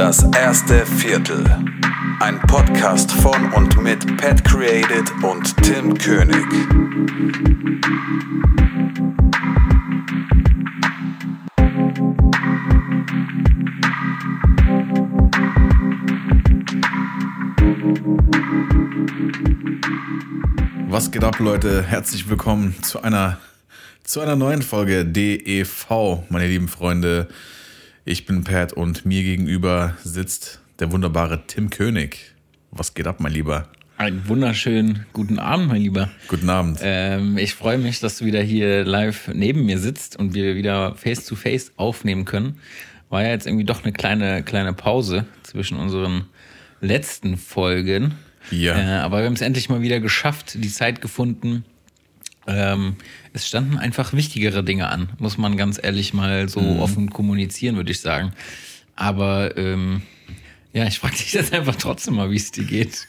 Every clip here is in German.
Das erste Viertel. Ein Podcast von und mit Pat Created und Tim König. Was geht ab, Leute? Herzlich willkommen zu einer, zu einer neuen Folge DEV, meine lieben Freunde. Ich bin Pat und mir gegenüber sitzt der wunderbare Tim König. Was geht ab, mein Lieber? Einen wunderschönen guten Abend, mein Lieber. Guten Abend. Ähm, ich freue mich, dass du wieder hier live neben mir sitzt und wir wieder face to face aufnehmen können. War ja jetzt irgendwie doch eine kleine, kleine Pause zwischen unseren letzten Folgen. Ja. Äh, aber wir haben es endlich mal wieder geschafft, die Zeit gefunden. Ähm, es standen einfach wichtigere Dinge an, muss man ganz ehrlich mal so Mhm. offen kommunizieren, würde ich sagen. Aber ähm, ja, ich frage dich jetzt einfach trotzdem mal, wie es dir geht.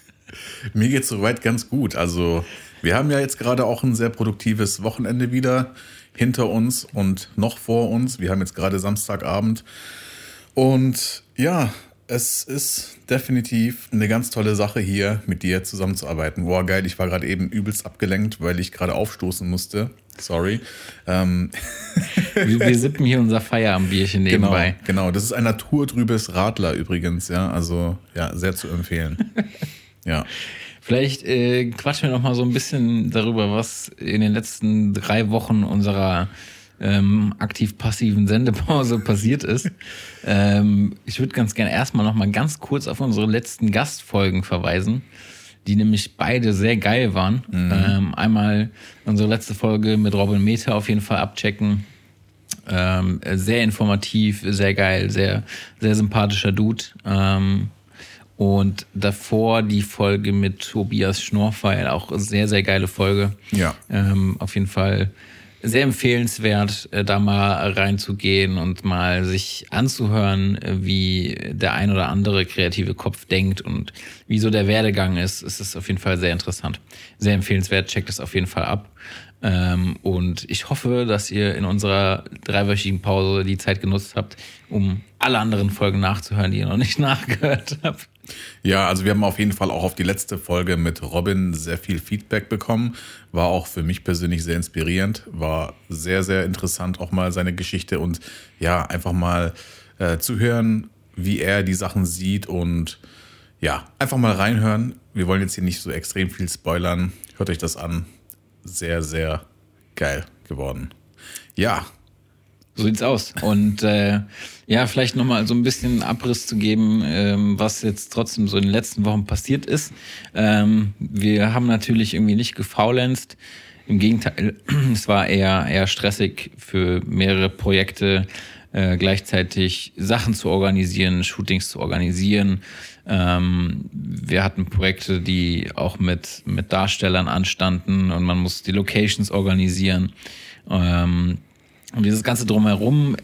Mir geht's soweit ganz gut. Also, wir haben ja jetzt gerade auch ein sehr produktives Wochenende wieder hinter uns und noch vor uns. Wir haben jetzt gerade Samstagabend. Und ja, es ist definitiv eine ganz tolle Sache hier mit dir zusammenzuarbeiten. Boah, geil, ich war gerade eben übelst abgelenkt, weil ich gerade aufstoßen musste. Sorry. Ähm, Wir, wir sippen hier unser Feierabendbierchen genau, nebenbei. genau, das ist ein naturtrübes Radler übrigens, ja. Also, ja, sehr zu empfehlen. ja. Vielleicht äh, quatschen wir noch mal so ein bisschen darüber, was in den letzten drei Wochen unserer ähm, aktiv-passiven Sendepause passiert ist. Ähm, ich würde ganz gerne erstmal noch mal ganz kurz auf unsere letzten Gastfolgen verweisen, die nämlich beide sehr geil waren. Ähm, einmal unsere letzte Folge mit Robin Meta auf jeden Fall abchecken. Ähm, sehr informativ, sehr geil, sehr, sehr sympathischer Dude. Ähm, und davor die Folge mit Tobias Schnorfeil, auch sehr, sehr geile Folge. Ja. Ähm, auf jeden Fall sehr empfehlenswert, äh, da mal reinzugehen und mal sich anzuhören, äh, wie der ein oder andere kreative Kopf denkt und wie so der Werdegang ist. Es ist auf jeden Fall sehr interessant. Sehr empfehlenswert, checkt es auf jeden Fall ab. Ähm, und ich hoffe, dass ihr in unserer dreiwöchigen Pause die Zeit genutzt habt, um alle anderen Folgen nachzuhören, die ihr noch nicht nachgehört habt. Ja, also wir haben auf jeden Fall auch auf die letzte Folge mit Robin sehr viel Feedback bekommen. War auch für mich persönlich sehr inspirierend. War sehr, sehr interessant auch mal seine Geschichte und ja, einfach mal äh, zu hören, wie er die Sachen sieht und ja, einfach mal reinhören. Wir wollen jetzt hier nicht so extrem viel spoilern. Hört euch das an. Sehr, sehr geil geworden. Ja, So sieht's aus. Und äh, ja, vielleicht nochmal so ein bisschen Abriss zu geben, ähm, was jetzt trotzdem so in den letzten Wochen passiert ist. Ähm, wir haben natürlich irgendwie nicht gefaulenzt. Im Gegenteil, es war eher, eher stressig für mehrere Projekte äh, gleichzeitig Sachen zu organisieren, Shootings zu organisieren. Ähm, wir hatten Projekte, die auch mit, mit Darstellern anstanden und man muss die Locations organisieren. Ähm, und dieses ganze Drumherum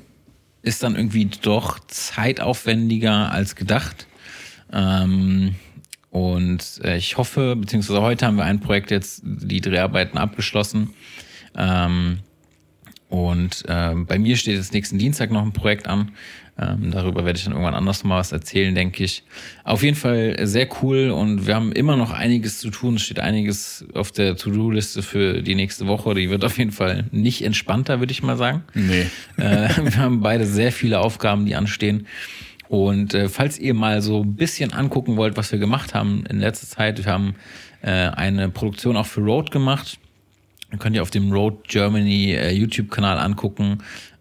ist dann irgendwie doch zeitaufwendiger als gedacht. Ähm, und äh, ich hoffe, beziehungsweise heute haben wir ein Projekt jetzt, die Dreharbeiten abgeschlossen. Ähm, und ähm, bei mir steht jetzt nächsten Dienstag noch ein Projekt an. Ähm, darüber werde ich dann irgendwann anders mal was erzählen, denke ich. Auf jeden Fall sehr cool und wir haben immer noch einiges zu tun. Es steht einiges auf der To-Do-Liste für die nächste Woche. Die wird auf jeden Fall nicht entspannter, würde ich mal sagen. nee. Äh, wir haben beide sehr viele Aufgaben, die anstehen. Und äh, falls ihr mal so ein bisschen angucken wollt, was wir gemacht haben in letzter Zeit, wir haben äh, eine Produktion auch für Road gemacht. Ihr könnt ihr auf dem Road Germany äh, YouTube-Kanal angucken.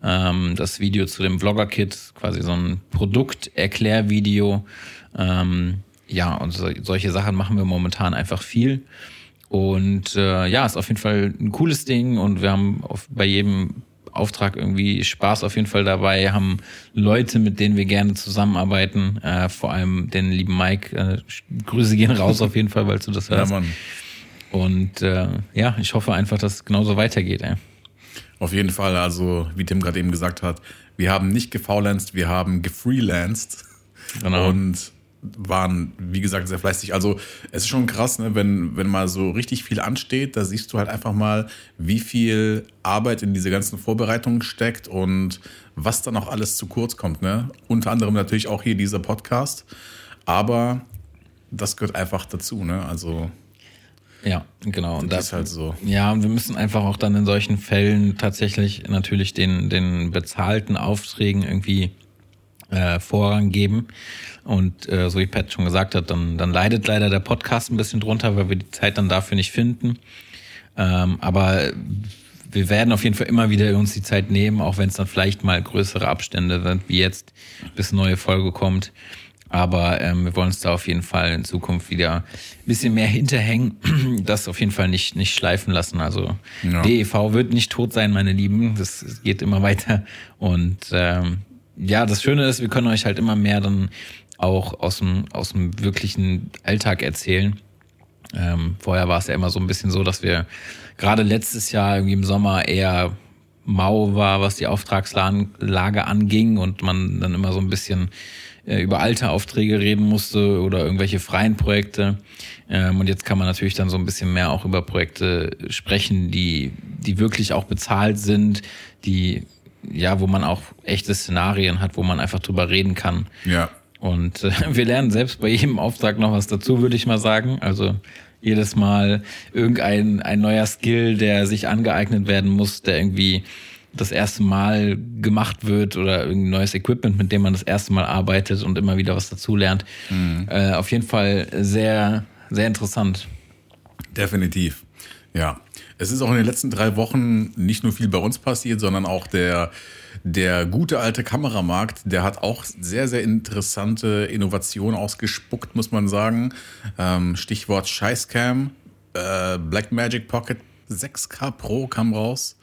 Ähm, das Video zu dem Vlogger-Kit, quasi so ein Produkterklärvideo. Ähm, ja, und so, solche Sachen machen wir momentan einfach viel. Und äh, ja, ist auf jeden Fall ein cooles Ding und wir haben auf, bei jedem Auftrag irgendwie Spaß auf jeden Fall dabei, haben Leute, mit denen wir gerne zusammenarbeiten, äh, vor allem den lieben Mike. Äh, Grüße gehen raus auf jeden Fall, weil du das Ja, hörst. Mann. Und äh, ja, ich hoffe einfach, dass es genauso weitergeht. Ey. Auf jeden Fall, also wie Tim gerade eben gesagt hat, wir haben nicht gefaulenzt, wir haben gefreelanced. Genau. Und waren, wie gesagt, sehr fleißig. Also es ist schon krass, ne? wenn, wenn mal so richtig viel ansteht, da siehst du halt einfach mal, wie viel Arbeit in diese ganzen Vorbereitungen steckt und was dann auch alles zu kurz kommt. Ne? Unter anderem natürlich auch hier dieser Podcast. Aber das gehört einfach dazu. Ne? Also ja, genau. Und das ist halt so. Ja, und wir müssen einfach auch dann in solchen Fällen tatsächlich natürlich den, den bezahlten Aufträgen irgendwie äh, Vorrang geben. Und äh, so wie Pat schon gesagt hat, dann, dann leidet leider der Podcast ein bisschen drunter, weil wir die Zeit dann dafür nicht finden. Ähm, aber wir werden auf jeden Fall immer wieder uns die Zeit nehmen, auch wenn es dann vielleicht mal größere Abstände sind, wie jetzt, bis eine neue Folge kommt. Aber ähm, wir wollen uns da auf jeden Fall in Zukunft wieder ein bisschen mehr hinterhängen, das auf jeden Fall nicht, nicht schleifen lassen. Also ja. DEV wird nicht tot sein, meine Lieben. Das geht immer weiter. Und ähm, ja, das Schöne ist, wir können euch halt immer mehr dann auch aus dem, aus dem wirklichen Alltag erzählen. Ähm, vorher war es ja immer so ein bisschen so, dass wir gerade letztes Jahr irgendwie im Sommer eher mau war, was die Auftragslage anging und man dann immer so ein bisschen über alte Aufträge reden musste oder irgendwelche freien Projekte. Ähm, und jetzt kann man natürlich dann so ein bisschen mehr auch über Projekte sprechen, die, die wirklich auch bezahlt sind, die, ja, wo man auch echte Szenarien hat, wo man einfach drüber reden kann. Ja. Und äh, wir lernen selbst bei jedem Auftrag noch was dazu, würde ich mal sagen. Also jedes Mal irgendein ein neuer Skill, der sich angeeignet werden muss, der irgendwie das erste Mal gemacht wird oder irgendein neues Equipment, mit dem man das erste Mal arbeitet und immer wieder was dazulernt. Mhm. Äh, auf jeden Fall sehr, sehr interessant. Definitiv. Ja. Es ist auch in den letzten drei Wochen nicht nur viel bei uns passiert, sondern auch der, der gute alte Kameramarkt, der hat auch sehr, sehr interessante Innovationen ausgespuckt, muss man sagen. Ähm, Stichwort Scheißcam, äh, Blackmagic Pocket 6K Pro kam raus.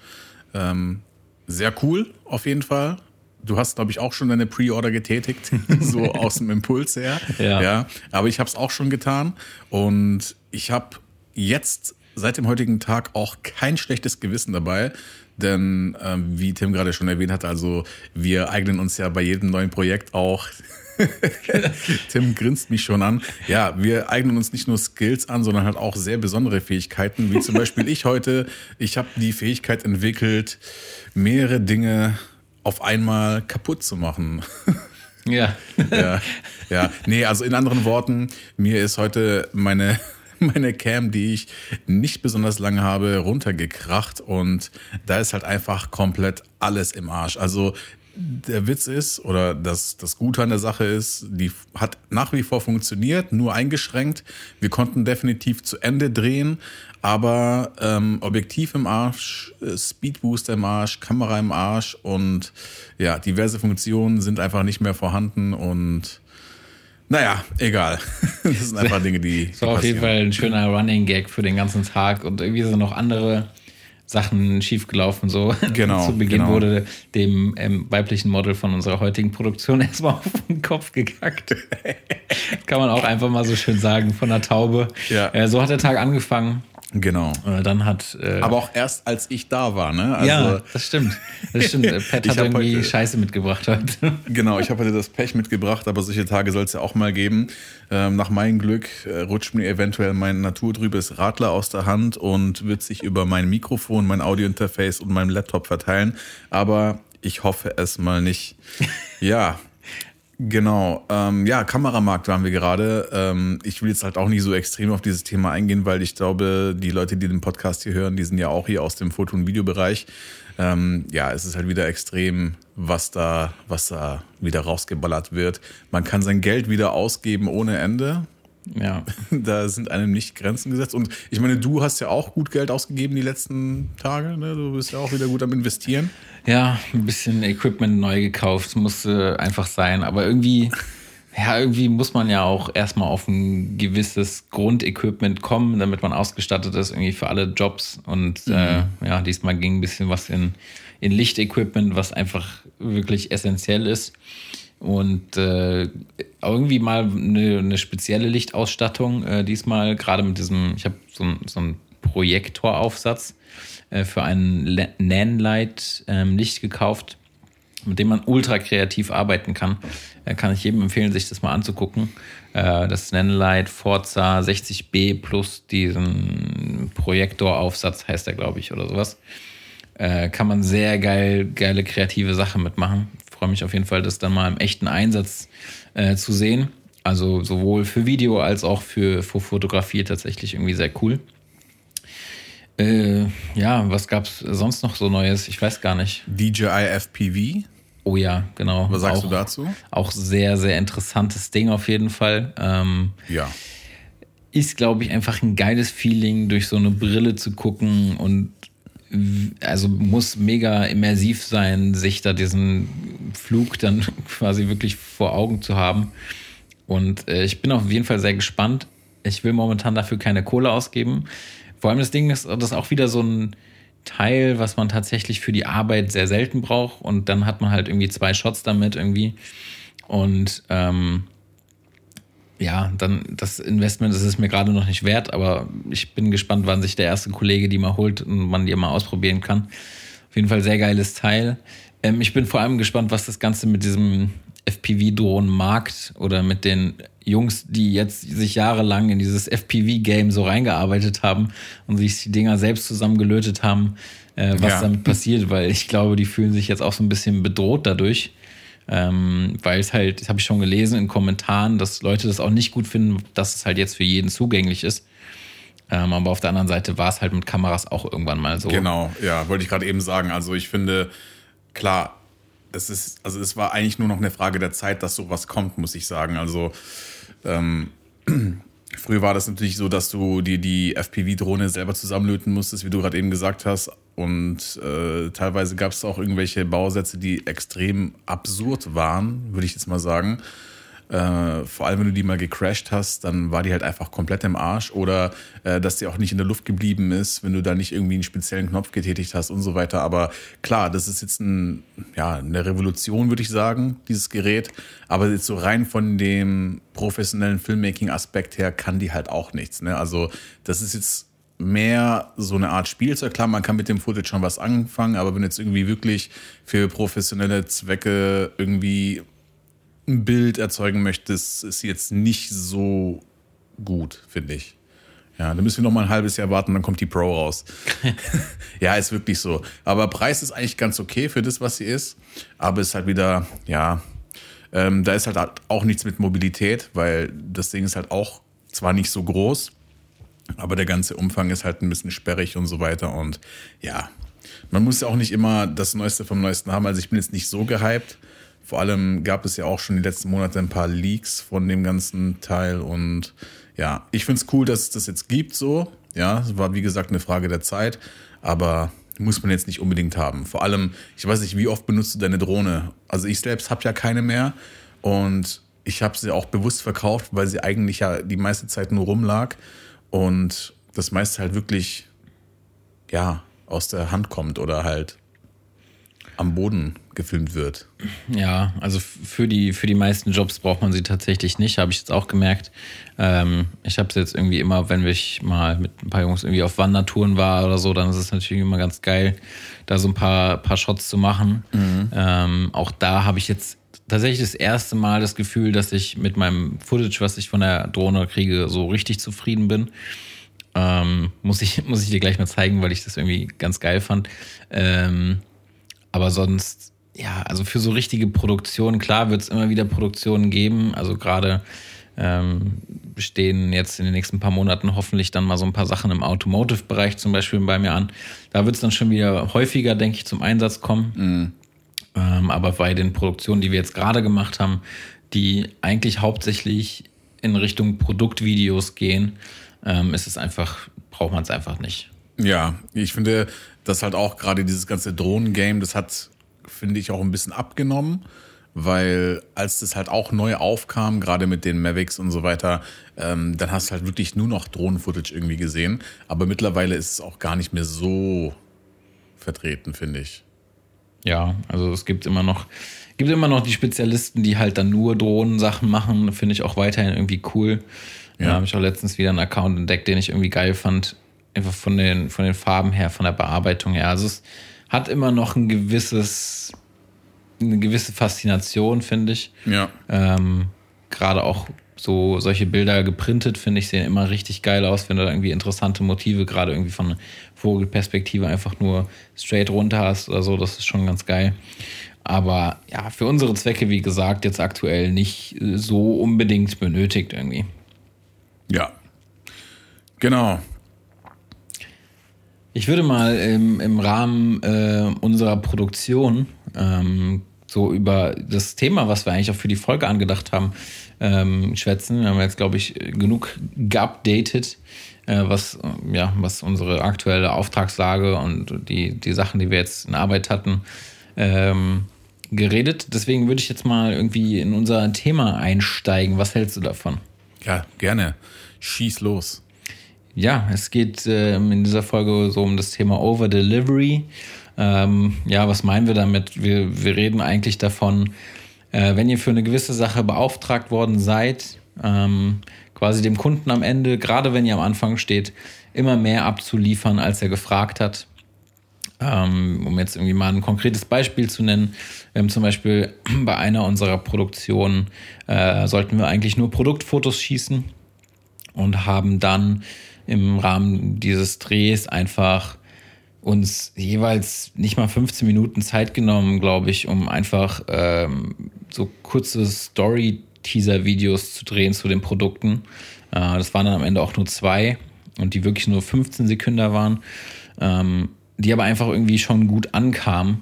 Ähm, sehr cool, auf jeden Fall. Du hast, glaube ich, auch schon deine Pre-Order getätigt, so aus dem Impuls her. Ja. ja aber ich habe es auch schon getan und ich habe jetzt seit dem heutigen Tag auch kein schlechtes Gewissen dabei, denn ähm, wie Tim gerade schon erwähnt hat, also wir eignen uns ja bei jedem neuen Projekt auch Tim grinst mich schon an. Ja, wir eignen uns nicht nur Skills an, sondern halt auch sehr besondere Fähigkeiten, wie zum Beispiel ich heute. Ich habe die Fähigkeit entwickelt, mehrere Dinge auf einmal kaputt zu machen. Ja. ja. Ja. Nee, also in anderen Worten, mir ist heute meine meine Cam, die ich nicht besonders lange habe, runtergekracht und da ist halt einfach komplett alles im Arsch. Also der Witz ist, oder das, das Gute an der Sache ist, die hat nach wie vor funktioniert, nur eingeschränkt. Wir konnten definitiv zu Ende drehen, aber ähm, Objektiv im Arsch, äh, Speedbooster im Arsch, Kamera im Arsch und ja, diverse Funktionen sind einfach nicht mehr vorhanden und naja, egal. Das sind einfach Dinge, die. Das war auf jeden Fall ein schöner Running Gag für den ganzen Tag und irgendwie sind noch andere Sachen schiefgelaufen. So genau, zu Beginn genau. wurde dem ähm, weiblichen Model von unserer heutigen Produktion erstmal auf den Kopf gekackt. Kann man auch einfach mal so schön sagen von der Taube. Ja. Äh, so hat der Tag angefangen. Genau. Äh, dann hat. Äh, Aber auch erst als ich da war, ne? Also, ja, das stimmt. Das stimmt. Pat hat irgendwie heute, Scheiße mitgebracht heute. Genau, ich habe heute das Pech mitgebracht, aber solche Tage soll es ja auch mal geben. Ähm, nach meinem Glück äh, rutscht mir eventuell mein naturtrübes Radler aus der Hand und wird sich über mein Mikrofon, mein Audiointerface und meinem Laptop verteilen. Aber ich hoffe es mal nicht. Ja, Genau, ähm, ja, Kameramarkt waren wir gerade. Ähm, ich will jetzt halt auch nicht so extrem auf dieses Thema eingehen, weil ich glaube, die Leute, die den Podcast hier hören, die sind ja auch hier aus dem Foto- und Videobereich. Ähm, ja, es ist halt wieder extrem, was da, was da wieder rausgeballert wird. Man kann sein Geld wieder ausgeben ohne Ende. Ja. Da sind einem nicht Grenzen gesetzt. Und ich meine, du hast ja auch gut Geld ausgegeben die letzten Tage. Ne? Du bist ja auch wieder gut am Investieren. Ja, ein bisschen Equipment neu gekauft, musste einfach sein. Aber irgendwie, ja, irgendwie muss man ja auch erstmal auf ein gewisses Grundequipment kommen, damit man ausgestattet ist, irgendwie für alle Jobs. Und mhm. äh, ja, diesmal ging ein bisschen was in, in Lichtequipment, was einfach wirklich essentiell ist und äh, irgendwie mal eine, eine spezielle Lichtausstattung. Äh, diesmal gerade mit diesem, ich habe so, so einen Projektoraufsatz äh, für einen Nanlight ähm, gekauft. mit dem man ultra kreativ arbeiten kann. Äh, kann ich jedem empfehlen, sich das mal anzugucken. Äh, das Nanlite Forza 60B plus diesen Projektoraufsatz heißt der, glaube ich, oder sowas. Äh, kann man sehr geil, geile kreative Sachen mitmachen. Freue mich auf jeden Fall, das dann mal im echten Einsatz äh, zu sehen. Also sowohl für Video als auch für, für Fotografie tatsächlich irgendwie sehr cool. Äh, ja, was gab's sonst noch so Neues? Ich weiß gar nicht. DJI FPV. Oh ja, genau. Was sagst auch, du dazu? Auch sehr, sehr interessantes Ding auf jeden Fall. Ähm, Ja. ist, glaube ich, einfach ein geiles Feeling, durch so eine Brille zu gucken und also muss mega immersiv sein, sich da diesen Flug dann quasi wirklich vor Augen zu haben. Und äh, ich bin auf jeden Fall sehr gespannt. Ich will momentan dafür keine Kohle ausgeben. Vor allem das Ding ist, das ist auch wieder so ein Teil, was man tatsächlich für die Arbeit sehr selten braucht. Und dann hat man halt irgendwie zwei Shots damit irgendwie. Und ähm, ja, dann das Investment das ist mir gerade noch nicht wert, aber ich bin gespannt, wann sich der erste Kollege die mal holt und man die mal ausprobieren kann. Auf jeden Fall sehr geiles Teil. Ähm, ich bin vor allem gespannt, was das Ganze mit diesem FPV-Drohnen-Markt oder mit den Jungs, die jetzt sich jahrelang in dieses FPV-Game so reingearbeitet haben und sich die Dinger selbst zusammengelötet haben, äh, was Ja. damit passiert, weil ich glaube, die fühlen sich jetzt auch so ein bisschen bedroht dadurch. Ähm, weil es halt, das habe ich schon gelesen in Kommentaren, dass Leute das auch nicht gut finden, dass es halt jetzt für jeden zugänglich ist. Ähm, aber auf der anderen Seite war es halt mit Kameras auch irgendwann mal so. Genau, ja, wollte ich gerade eben sagen. Also ich finde, klar, es ist, also es war eigentlich nur noch eine Frage der Zeit, dass sowas kommt, muss ich sagen. Also ähm, früher war das natürlich so, dass du dir die FPV-Drohne selber zusammenlöten musstest, wie du gerade eben gesagt hast. Und äh, teilweise gab es auch irgendwelche Bausätze, die extrem absurd waren, würde ich jetzt mal sagen. Äh, vor allem, wenn du die mal gecrashed hast, dann war die halt einfach komplett im Arsch. Oder äh, dass die auch nicht in der Luft geblieben ist, wenn du da nicht irgendwie einen speziellen Knopf getätigt hast und so weiter. Aber klar, das ist jetzt ein, ja, eine Revolution, würde ich sagen, dieses Gerät. Aber jetzt so rein von dem professionellen Filmmaking-Aspekt her kann die halt auch nichts. Ne? Also das ist jetzt mehr so eine Art Spielzeug. Klar, man kann mit dem Footage schon was anfangen, aber wenn jetzt irgendwie wirklich für professionelle Zwecke irgendwie ein Bild erzeugen möchtest, ist jetzt nicht so gut, finde ich. Ja, dann müssen wir noch mal ein halbes Jahr warten, dann kommt die Pro raus. ja, ist wirklich so. Aber Preis ist eigentlich ganz okay für das, was sie ist. Aber ist halt wieder, ja, ähm, da ist halt auch nichts mit Mobilität, weil das Ding ist halt auch zwar nicht so groß, aber der ganze Umfang ist halt ein bisschen sperrig und so weiter. Und ja, man muss ja auch nicht immer das Neueste vom Neuesten haben. Also ich bin jetzt nicht so gehypt. Vor allem gab es ja auch schon die letzten Monate ein paar Leaks von dem ganzen Teil. Und ja, ich finde es cool, dass es das jetzt gibt so. Ja, es war wie gesagt eine Frage der Zeit. Aber muss man jetzt nicht unbedingt haben. Vor allem, ich weiß nicht, wie oft benutzt du deine Drohne? Also ich selbst habe ja keine mehr. Und ich habe sie auch bewusst verkauft, weil sie eigentlich ja die meiste Zeit nur rumlag. Und das meiste halt wirklich, ja, aus der Hand kommt oder halt am Boden gefilmt wird. Ja, also für die, für die meisten Jobs braucht man sie tatsächlich nicht, habe ich jetzt auch gemerkt. Ähm, ich habe es jetzt irgendwie immer, wenn ich mal mit ein paar Jungs irgendwie auf Wandertouren war oder so, dann ist es natürlich immer ganz geil, da so ein paar, paar Shots zu machen. Ähm, auch da habe ich jetzt tatsächlich das erste Mal das Gefühl, dass ich mit meinem Footage, was ich von der Drohne kriege, so richtig zufrieden bin. Ähm, muss, ich, muss ich dir gleich mal zeigen, weil ich das irgendwie ganz geil fand. Ähm, aber sonst, ja, also für so richtige Produktionen, klar wird es immer wieder Produktionen geben. Also gerade ähm, stehen jetzt in den nächsten paar Monaten hoffentlich dann mal so ein paar Sachen im Automotive-Bereich zum Beispiel bei mir an. Da wird es dann schon wieder häufiger, denke ich, zum Einsatz kommen. Ähm, aber bei den Produktionen, die wir jetzt gerade gemacht haben, die eigentlich hauptsächlich in Richtung Produktvideos gehen, ähm, ist es einfach, braucht man es einfach nicht. Ja, ich finde, dass halt auch gerade dieses ganze Drohnen-Game, das hat, finde ich, auch ein bisschen abgenommen, weil als das halt auch neu aufkam, gerade mit den Mavics und so weiter, ähm, dann hast du halt wirklich nur noch Drohnen-Footage irgendwie gesehen. Aber mittlerweile ist es auch gar nicht mehr so vertreten, finde ich. Ja, also es gibt immer noch, gibt immer noch die Spezialisten, die halt dann nur Drohnensachen machen. Finde ich auch weiterhin irgendwie cool. Ja, Ja. habe ich auch letztens wieder einen Account entdeckt, den ich irgendwie geil fand. Einfach von den, von den Farben her, von der Bearbeitung her. Also es hat immer noch ein gewisses, eine gewisse Faszination, finde ich. Ja. Ähm, Gerade auch so solche Bilder geprintet, finde ich, sehen immer richtig geil aus, wenn du da irgendwie interessante Motive, gerade irgendwie von Vogelperspektive einfach nur straight runter hast oder so. Das ist schon ganz geil. Aber ja, für unsere Zwecke, wie gesagt, jetzt aktuell nicht so unbedingt benötigt irgendwie. Ja. Genau. Ich würde mal im, im Rahmen äh, unserer Produktion ähm, so über das Thema, was wir eigentlich auch für die Folge angedacht haben, ähm, schwätzen. Wir haben jetzt, glaube ich, genug geupdatet, äh, was, äh, ja, was unsere aktuelle Auftragslage und die, die Sachen, die wir jetzt in Arbeit hatten, ähm, geredet. Deswegen würde ich jetzt mal irgendwie in unser Thema einsteigen. Was hältst du davon? Ja, gerne. Schieß los. Ja, es geht ähm, in dieser Folge so um das Thema Over Delivery. Ähm, ja, was meinen wir damit? Wir, wir reden eigentlich davon, äh, wenn ihr für eine gewisse Sache beauftragt worden seid, ähm, quasi dem Kunden am Ende, gerade wenn ihr am Anfang steht, immer mehr abzuliefern, als er gefragt hat. Ähm, um jetzt irgendwie mal ein konkretes Beispiel zu nennen, wir haben zum Beispiel bei einer unserer Produktionen äh, sollten wir eigentlich nur Produktfotos schießen und haben dann im Rahmen dieses Drehs einfach uns jeweils nicht mal 15 Minuten Zeit genommen, glaube ich, um einfach ähm, so kurze Story-Teaser-Videos zu drehen zu den Produkten. Äh, das waren dann am Ende auch nur zwei und die wirklich nur 15 Sekunden waren, ähm, die aber einfach irgendwie schon gut ankamen,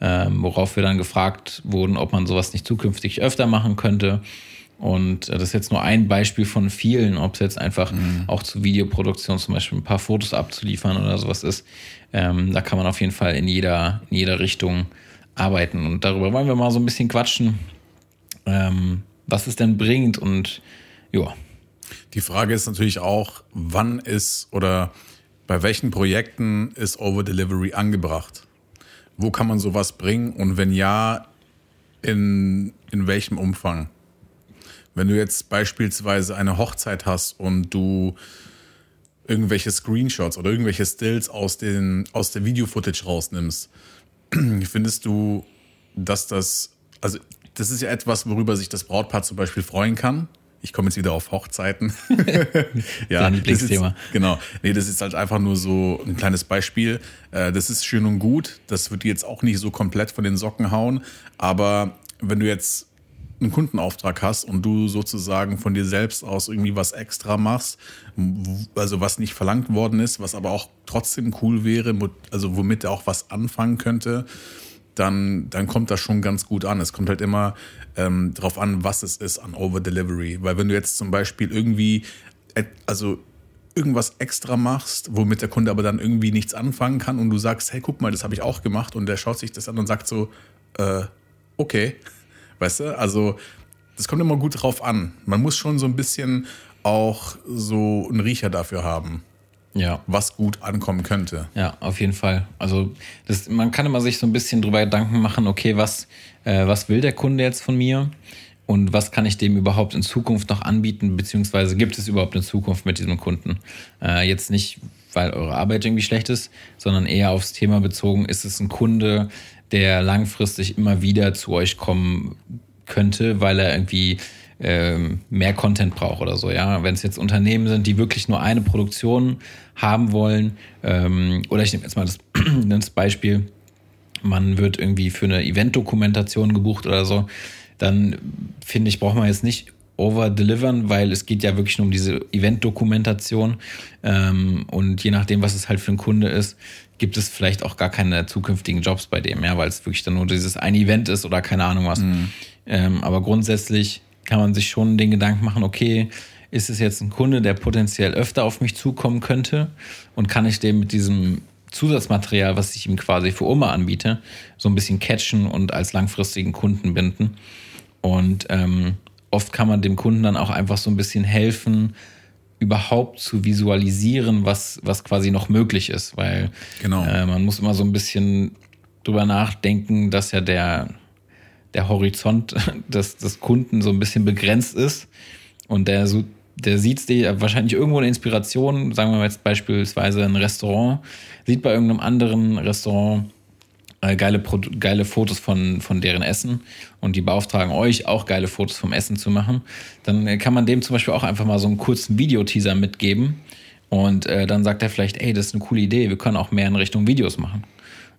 ähm, worauf wir dann gefragt wurden, ob man sowas nicht zukünftig öfter machen könnte. Und äh, das ist jetzt nur ein Beispiel von vielen, ob es jetzt einfach mhm. auch zur Videoproduktion zum Beispiel ein paar Fotos abzuliefern oder sowas ist. Ähm, da kann man auf jeden Fall in jeder, in jeder Richtung arbeiten. Und darüber wollen wir mal so ein bisschen quatschen, ähm, was es denn bringt und ja. Die Frage ist natürlich auch, wann ist oder bei welchen Projekten ist Over Delivery angebracht? Wo kann man sowas bringen und wenn ja, in, in welchem Umfang? Wenn du jetzt beispielsweise eine Hochzeit hast und du irgendwelche Screenshots oder irgendwelche Stills aus, den, aus der Video-Footage rausnimmst, findest du, dass das, also das ist ja etwas, worüber sich das Brautpaar zum Beispiel freuen kann. Ich komme jetzt wieder auf Hochzeiten. ja, Dein Lieblingsthema. Ist, genau. Nee, das ist halt einfach nur so ein kleines Beispiel. Äh, das ist schön und gut. Das wird jetzt auch nicht so komplett von den Socken hauen. Aber wenn du jetzt einen Kundenauftrag hast und du sozusagen von dir selbst aus irgendwie was extra machst, also was nicht verlangt worden ist, was aber auch trotzdem cool wäre, also womit er auch was anfangen könnte, dann, dann kommt das schon ganz gut an. Es kommt halt immer ähm, drauf an, was es ist an Over-Delivery. Weil wenn du jetzt zum Beispiel irgendwie, also irgendwas extra machst, womit der Kunde aber dann irgendwie nichts anfangen kann und du sagst, hey, guck mal, das habe ich auch gemacht und der schaut sich das an und sagt so, äh, okay. Weißt du? Also, das kommt immer gut drauf an. Man muss schon so ein bisschen auch so einen Riecher dafür haben. Ja. Was gut ankommen könnte. Ja, auf jeden Fall. Also, das, man kann immer sich so ein bisschen drüber Gedanken machen, okay, was, äh, was will der Kunde jetzt von mir? Und was kann ich dem überhaupt in Zukunft noch anbieten? Beziehungsweise gibt es überhaupt eine Zukunft mit diesem Kunden? Äh, jetzt nicht, weil eure Arbeit irgendwie schlecht ist, sondern eher aufs Thema bezogen, ist es ein Kunde, der langfristig immer wieder zu euch kommen könnte, weil er irgendwie ähm, mehr Content braucht oder so. Ja, wenn es jetzt Unternehmen sind, die wirklich nur eine Produktion haben wollen, ähm, oder ich nehme jetzt mal das, das Beispiel, man wird irgendwie für eine Event-Dokumentation gebucht oder so, dann finde ich, braucht man jetzt nicht over-delivern, weil es geht ja wirklich nur um diese Event-Dokumentation. Ähm, und je nachdem, was es halt für ein Kunde ist, gibt es vielleicht auch gar keine zukünftigen Jobs bei dem, ja, weil es wirklich dann nur dieses ein Event ist oder keine Ahnung was. Mhm. Ähm, aber grundsätzlich kann man sich schon den Gedanken machen, okay, ist es jetzt ein Kunde, der potenziell öfter auf mich zukommen könnte und kann ich dem mit diesem Zusatzmaterial, was ich ihm quasi für Oma anbiete, so ein bisschen catchen und als langfristigen Kunden binden. Und ähm, oft kann man dem Kunden dann auch einfach so ein bisschen helfen, überhaupt zu visualisieren, was, was quasi noch möglich ist, weil genau. äh, man muss immer so ein bisschen drüber nachdenken, dass ja der, der Horizont des, des Kunden so ein bisschen begrenzt ist und der so der sieht wahrscheinlich irgendwo eine Inspiration, sagen wir jetzt beispielsweise ein Restaurant, sieht bei irgendeinem anderen Restaurant äh, geile, Pro geile Fotos von, von deren Essen und die beauftragen euch auch geile Fotos vom Essen zu machen, dann äh, kann man dem zum Beispiel auch einfach mal so einen kurzen Videoteaser mitgeben und äh, dann sagt er vielleicht, ey, das ist eine coole Idee, wir können auch mehr in Richtung Videos machen.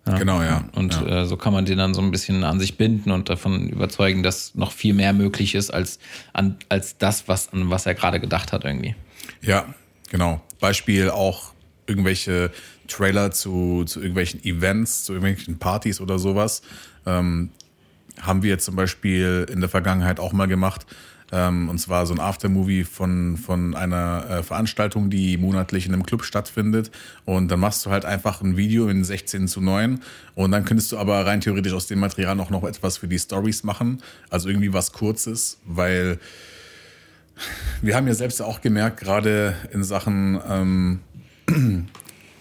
Ja. Genau, ja. Und ja. Äh, so kann man den dann so ein bisschen an sich binden und davon überzeugen, dass noch viel mehr möglich ist als, an, als das, was, an was er gerade gedacht hat irgendwie. Ja, genau. Beispiel auch irgendwelche Trailer zu, zu irgendwelchen Events, zu irgendwelchen Partys oder sowas. Ähm, haben wir zum Beispiel in der Vergangenheit auch mal gemacht. Ähm, und zwar so ein Aftermovie von, von einer äh, Veranstaltung, die monatlich in einem Club stattfindet. Und dann machst du halt einfach ein Video in 16 zu 9. Und dann könntest du aber rein theoretisch aus dem Material auch noch etwas für die Stories machen. Also irgendwie was Kurzes, weil wir haben ja selbst auch gemerkt, gerade in Sachen ähm,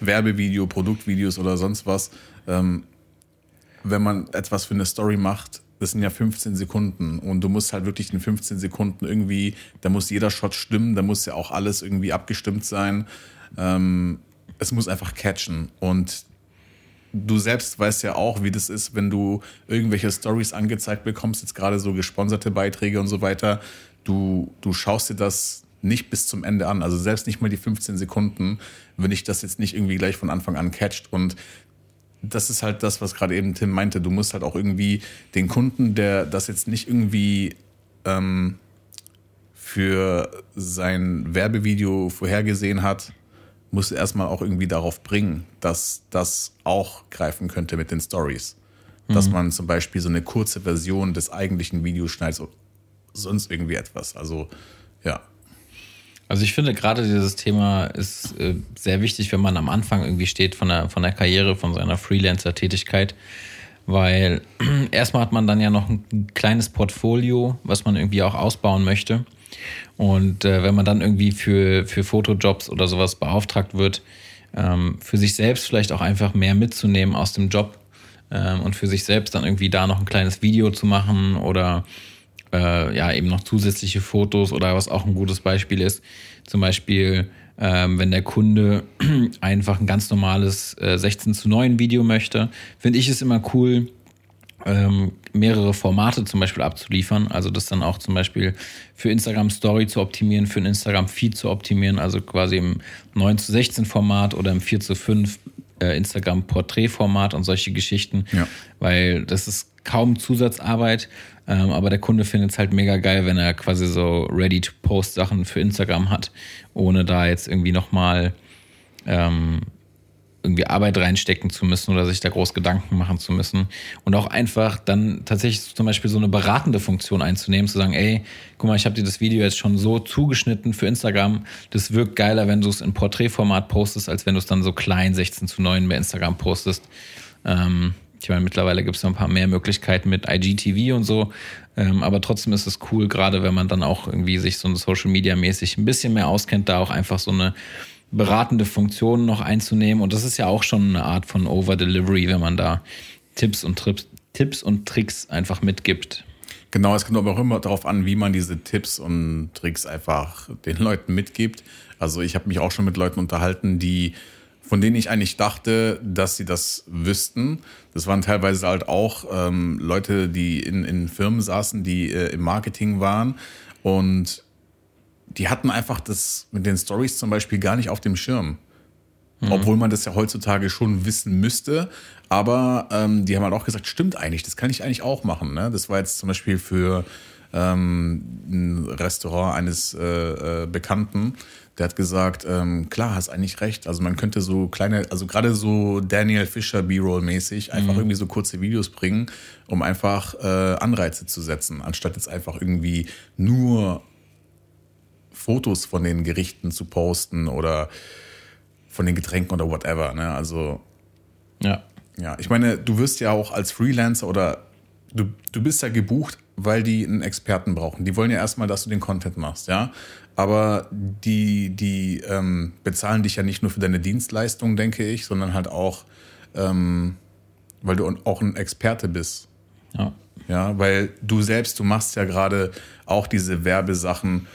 Werbevideo, Produktvideos oder sonst was, ähm, wenn man etwas für eine Story macht, das sind ja 15 Sekunden und du musst halt wirklich in 15 Sekunden irgendwie, da muss jeder Shot stimmen, da muss ja auch alles irgendwie abgestimmt sein. Ähm, es muss einfach catchen und du selbst weißt ja auch, wie das ist, wenn du irgendwelche Stories angezeigt bekommst, jetzt gerade so gesponserte Beiträge und so weiter. Du, du schaust dir das nicht bis zum Ende an. Also selbst nicht mal die 15 Sekunden, wenn ich das jetzt nicht irgendwie gleich von Anfang an catcht. Und das ist halt das, was gerade eben Tim meinte. Du musst halt auch irgendwie den Kunden, der das jetzt nicht irgendwie ähm, für sein Werbevideo vorhergesehen hat, musst du erstmal auch irgendwie darauf bringen, dass das auch greifen könnte mit den Stories. Mhm. Dass man zum Beispiel so eine kurze Version des eigentlichen Videos schneidet, oder sonst irgendwie etwas. Also, ja. Also ich finde gerade dieses Thema ist äh, sehr wichtig, wenn man am Anfang irgendwie steht von der, von der Karriere, von seiner Freelancer-Tätigkeit, weil erstmal hat man dann ja noch ein kleines Portfolio, was man irgendwie auch ausbauen möchte. Und äh, wenn man dann irgendwie für, für Fotojobs oder sowas beauftragt wird, ähm, für sich selbst vielleicht auch einfach mehr mitzunehmen aus dem Job ähm, und für sich selbst dann irgendwie da noch ein kleines Video zu machen oder äh, ja eben noch zusätzliche Fotos oder was auch ein gutes Beispiel ist, zum Beispiel ähm, wenn der Kunde einfach ein ganz normales äh, 16 zu 9 Video möchte, finde ich es immer cool, ähm, mehrere Formate zum Beispiel abzuliefern. Also das dann auch zum Beispiel für Instagram Story zu optimieren, für ein Instagram Feed zu optimieren, also quasi im 9 zu 16 Format oder im 4 zu 5 äh, Instagram Porträtformat und solche Geschichten. Ja. Weil das ist kaum Zusatzarbeit ähm, aber der Kunde findet es halt mega geil, wenn er quasi so Ready-to-Post-Sachen für Instagram hat, ohne da jetzt irgendwie nochmal ähm, irgendwie Arbeit reinstecken zu müssen oder sich da groß Gedanken machen zu müssen. Und auch einfach dann tatsächlich zum Beispiel so eine beratende Funktion einzunehmen, zu sagen, ey, guck mal, ich habe dir das Video jetzt schon so zugeschnitten für Instagram. Das wirkt geiler, wenn du es in Porträtformat postest, als wenn du es dann so klein 16 zu 9 bei Instagram postest. Ähm, ich meine, mittlerweile gibt es noch ein paar mehr Möglichkeiten mit IGTV und so. Ähm, aber trotzdem ist es cool, gerade wenn man dann auch irgendwie sich so Social Media mäßig ein bisschen mehr auskennt, da auch einfach so eine beratende Funktion noch einzunehmen. Und das ist ja auch schon eine Art von Over-Delivery, wenn man da Tipps und Trips, Tipps und Tricks einfach mitgibt. Genau, es kommt aber auch immer darauf an, wie man diese Tipps und Tricks einfach den Leuten mitgibt. Also ich habe mich auch schon mit Leuten unterhalten, die von denen ich eigentlich dachte, dass sie das wüssten. Das waren teilweise halt auch ähm, Leute, die in, in Firmen saßen, die äh, im Marketing waren und die hatten einfach das mit den Stories zum Beispiel gar nicht auf dem Schirm. Mhm. Obwohl man das ja heutzutage schon wissen müsste. Aber ähm, die haben halt auch gesagt, stimmt eigentlich, das kann ich eigentlich auch machen. Ne? Das war jetzt zum Beispiel für ähm, ein Restaurant eines äh, äh, Bekannten der hat gesagt, ähm, klar, hast eigentlich recht. Also man könnte so kleine, also gerade so Daniel Fischer B-Roll-mäßig einfach mhm. irgendwie so kurze Videos bringen, um einfach äh, Anreize zu setzen, anstatt jetzt einfach irgendwie nur Fotos von den Gerichten zu posten oder von den Getränken oder whatever. Ne? Also ja. Ja, ich meine, du wirst ja auch als Freelancer oder du, du bist ja gebucht, weil die einen Experten brauchen. Die wollen ja erstmal, dass du den Content machst, ja aber die, die ähm, bezahlen dich ja nicht nur für deine Dienstleistung, denke ich, sondern halt auch, ähm, weil du auch ein Experte bist. Ja. Ja, weil du selbst, du machst ja gerade auch diese Werbesachen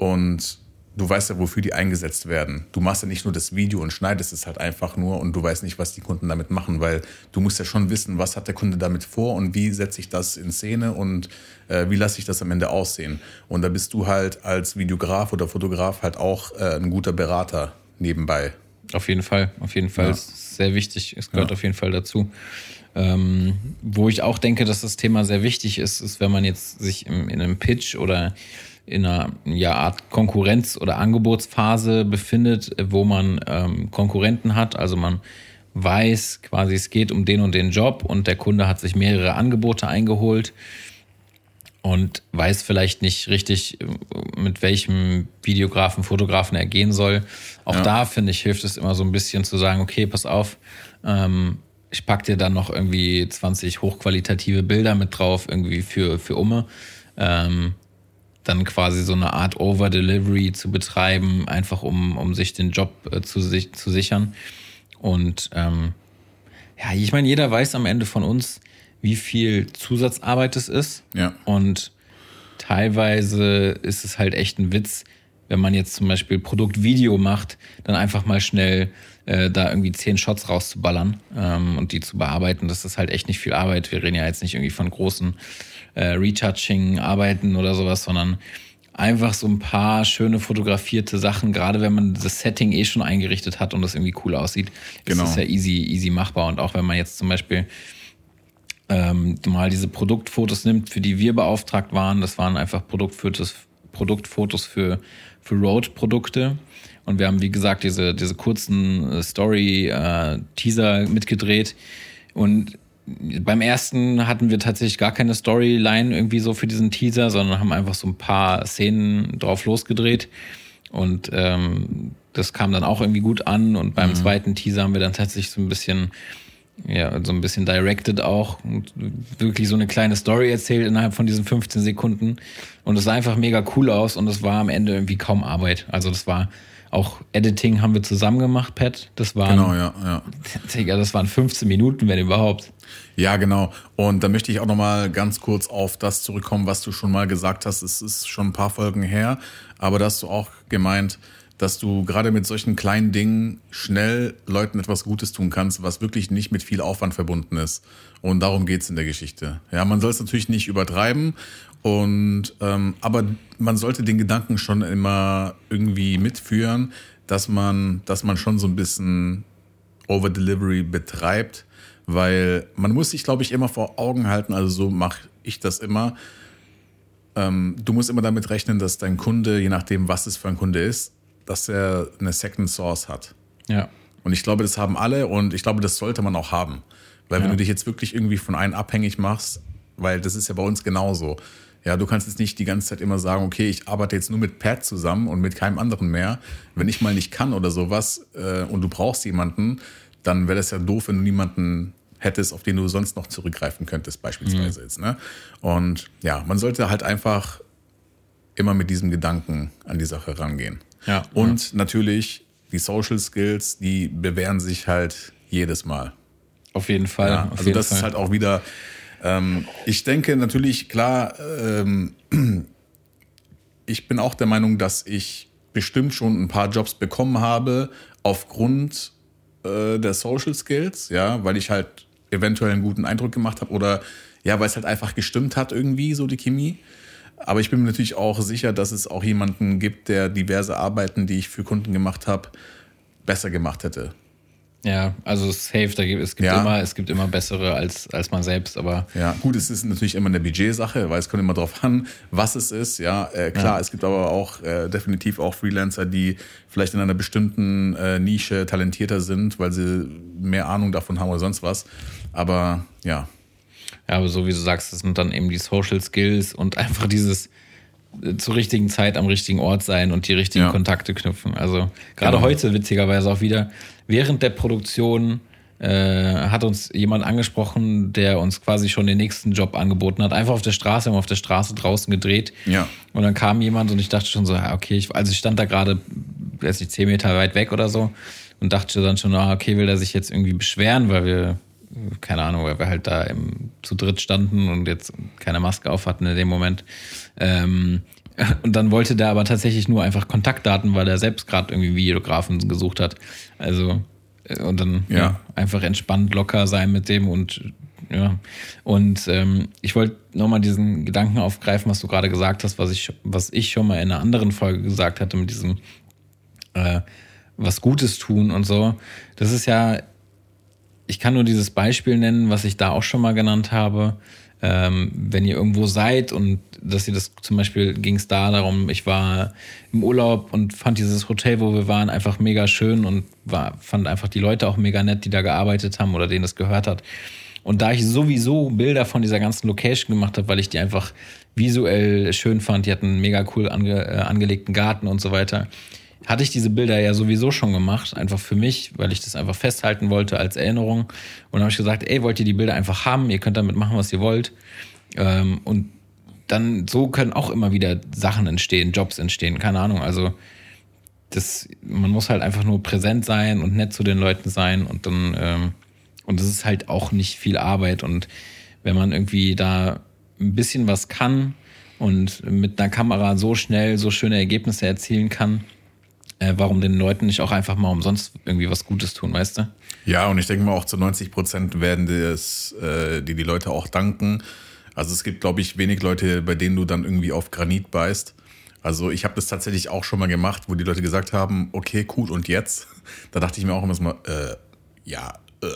und du weißt ja, wofür die eingesetzt werden. Du machst ja nicht nur das Video und schneidest es halt einfach nur und du weißt nicht, was die Kunden damit machen, weil du musst ja schon wissen, was hat der Kunde damit vor und wie setze ich das in Szene und äh, wie lasse ich das am Ende aussehen. Und da bist du halt als Videograf oder Fotograf halt auch äh, ein guter Berater nebenbei. Auf jeden Fall, auf jeden Fall. Ja. Ist sehr wichtig. Es gehört ja. auf jeden Fall dazu. Ähm, wo ich auch denke, dass das Thema sehr wichtig ist, ist, wenn man jetzt sich im, in einem Pitch oder in einer ja, Art Konkurrenz- oder Angebotsphase befindet, wo man ähm, Konkurrenten hat. Also man weiß quasi, es geht um den und den Job und der Kunde hat sich mehrere Angebote eingeholt und weiß vielleicht nicht richtig, mit welchem Videografen, Fotografen er gehen soll. Auch ja. da, finde ich, hilft es immer so ein bisschen zu sagen, okay, pass auf, ähm, ich pack dir dann noch irgendwie 20 hochqualitative Bilder mit drauf, irgendwie für, für Umme. Ähm, dann quasi so eine Art Over-Delivery zu betreiben, einfach um, um sich den Job äh, zu, sich, zu sichern. Und ähm, ja, ich meine, jeder weiß am Ende von uns, wie viel Zusatzarbeit es ist. Ja. Und teilweise ist es halt echt ein Witz, wenn man jetzt zum Beispiel Produktvideo macht, dann einfach mal schnell äh, da irgendwie zehn Shots rauszuballern ähm, und die zu bearbeiten. Das ist halt echt nicht viel Arbeit. Wir reden ja jetzt nicht irgendwie von großen äh, Retouching-Arbeiten oder sowas, sondern einfach so ein paar schöne fotografierte Sachen, gerade wenn man das Setting eh schon eingerichtet hat und das irgendwie cool aussieht, genau. ist es ja easy, easy machbar. Und auch wenn man jetzt zum Beispiel ähm, mal diese Produktfotos nimmt, für die wir beauftragt waren, das waren einfach Produktfotos, Produktfotos für, für Road-Produkte. Und wir haben, wie gesagt, diese, diese kurzen äh, Story-Teaser äh, mitgedreht. Und beim ersten hatten wir tatsächlich gar keine Storyline irgendwie so für diesen Teaser, sondern haben einfach so ein paar Szenen drauf losgedreht. Und ähm, das kam dann auch irgendwie gut an. Und beim mhm. zweiten Teaser haben wir dann tatsächlich so ein bisschen, ja, so ein bisschen directed auch und wirklich so eine kleine Story erzählt innerhalb von diesen 15 Sekunden. Und es sah einfach mega cool aus und es war am Ende irgendwie kaum Arbeit. Also das war auch Editing haben wir zusammen gemacht, Pat. Das waren, genau, ja, ja. Digga, das waren 15 Minuten, wenn überhaupt. Ja, genau. Und da möchte ich auch nochmal ganz kurz auf das zurückkommen, was du schon mal gesagt hast. Es ist schon ein paar Folgen her, aber da hast du auch gemeint, dass du gerade mit solchen kleinen Dingen schnell Leuten etwas Gutes tun kannst, was wirklich nicht mit viel Aufwand verbunden ist. Und darum geht's in der Geschichte. Ja, man soll es natürlich nicht übertreiben und ähm, aber man sollte den Gedanken schon immer irgendwie mitführen, dass man, dass man schon so ein bisschen Over-Delivery betreibt, weil man muss sich, glaube ich, immer vor Augen halten, also so mache ich das immer. Ähm, du musst immer damit rechnen, dass dein Kunde, je nachdem, was es für ein Kunde ist, dass er eine Second Source hat. Ja. Und ich glaube, das haben alle und ich glaube, das sollte man auch haben. Weil ja. wenn du dich jetzt wirklich irgendwie von einem abhängig machst, weil das ist ja bei uns genauso. Ja, du kannst jetzt nicht die ganze Zeit immer sagen, okay, ich arbeite jetzt nur mit Pat zusammen und mit keinem anderen mehr. Wenn ich mal nicht kann oder sowas äh, und du brauchst jemanden, dann wäre das ja doof, wenn du niemanden hättest, auf den du sonst noch zurückgreifen könntest, beispielsweise mhm. jetzt. Ne? Und ja, man sollte halt einfach immer mit diesem Gedanken an die Sache rangehen. Ja, und ja. natürlich die Social Skills, die bewähren sich halt jedes Mal. Auf jeden Fall. Ja, also jeden das Fall. ist halt auch wieder ähm, ich denke natürlich, klar, ähm, ich bin auch der Meinung, dass ich bestimmt schon ein paar Jobs bekommen habe aufgrund äh, der Social Skills, ja, weil ich halt eventuell einen guten Eindruck gemacht habe oder ja, weil es halt einfach gestimmt hat irgendwie, so die Chemie. Aber ich bin mir natürlich auch sicher, dass es auch jemanden gibt, der diverse Arbeiten, die ich für Kunden gemacht habe, besser gemacht hätte. Ja, also safe, da gibt, es gibt Ja. immer, es gibt immer bessere als, als man selbst, aber Ja, gut, es ist natürlich immer eine Budgetsache, weil es kommt immer drauf an, was es ist. Ja, äh, klar, Ja. es gibt aber auch äh, definitiv auch Freelancer, die vielleicht in einer bestimmten äh, Nische talentierter sind, weil sie mehr Ahnung davon haben oder sonst was. Aber ja, Ja, aber so wie du sagst, das sind dann eben die Social Skills und einfach dieses äh, zur richtigen Zeit am richtigen Ort sein und die richtigen Ja. Kontakte knüpfen. Also gerade Genau. heute witzigerweise auch wieder während der Produktion äh, hat uns jemand angesprochen, der uns quasi schon den nächsten Job angeboten hat. Einfach auf der Straße, wir haben auf der Straße draußen gedreht. Ja. Und dann kam jemand und ich dachte schon so, okay, ich, also ich stand da gerade, weiß nicht, zehn Meter weit weg oder so und dachte dann schon, ah, okay, will er sich jetzt irgendwie beschweren, weil wir, keine Ahnung, weil wir halt da im, zu dritt standen und jetzt keine Maske auf hatten in dem Moment. Ähm, Und dann wollte der aber tatsächlich nur einfach Kontaktdaten, weil er selbst gerade irgendwie Videografen gesucht hat. Also, äh, und dann ja. ja einfach entspannt locker sein mit dem und ja. Und ähm, ich wollte nochmal diesen Gedanken aufgreifen, was du gerade gesagt hast, was ich, was ich schon mal in einer anderen Folge gesagt hatte, mit diesem äh, was Gutes tun und so. Das ist ja, ich kann nur dieses Beispiel nennen, was ich da auch schon mal genannt habe ähm, wenn ihr irgendwo seid und dass ihr das zum Beispiel ging es da darum, ich war im Urlaub und fand dieses Hotel, wo wir waren, einfach mega schön und war, fand einfach die Leute auch mega nett, die da gearbeitet haben oder denen das gehört hat. Und da ich sowieso Bilder von dieser ganzen Location gemacht habe, weil ich die einfach visuell schön fand, die hatten einen mega cool ange, äh, angelegten Garten und so weiter, hatte ich diese Bilder ja sowieso schon gemacht, einfach für mich, weil ich das einfach festhalten wollte als Erinnerung. Und dann habe ich gesagt, ey, wollt ihr die Bilder einfach haben? Ihr könnt damit machen, was ihr wollt. Ähm, und dann so können auch immer wieder Sachen entstehen, Jobs entstehen, keine Ahnung. Also das, man muss halt einfach nur präsent sein und nett zu den Leuten sein und dann ähm, und das ist halt auch nicht viel Arbeit und wenn man irgendwie da ein bisschen was kann und mit einer Kamera so schnell so schöne Ergebnisse erzielen kann, äh, warum den Leuten nicht auch einfach mal umsonst irgendwie was Gutes tun, weißt du? Ja, und ich denke mal auch zu 90 Prozent werden das, äh, die die Leute auch danken. Also es gibt, glaube ich, wenig Leute, bei denen du dann irgendwie auf Granit beißt. Also ich habe das tatsächlich auch schon mal gemacht, wo die Leute gesagt haben, okay, cool, und jetzt? Da dachte ich mir auch immer so mal, äh, ja, äh,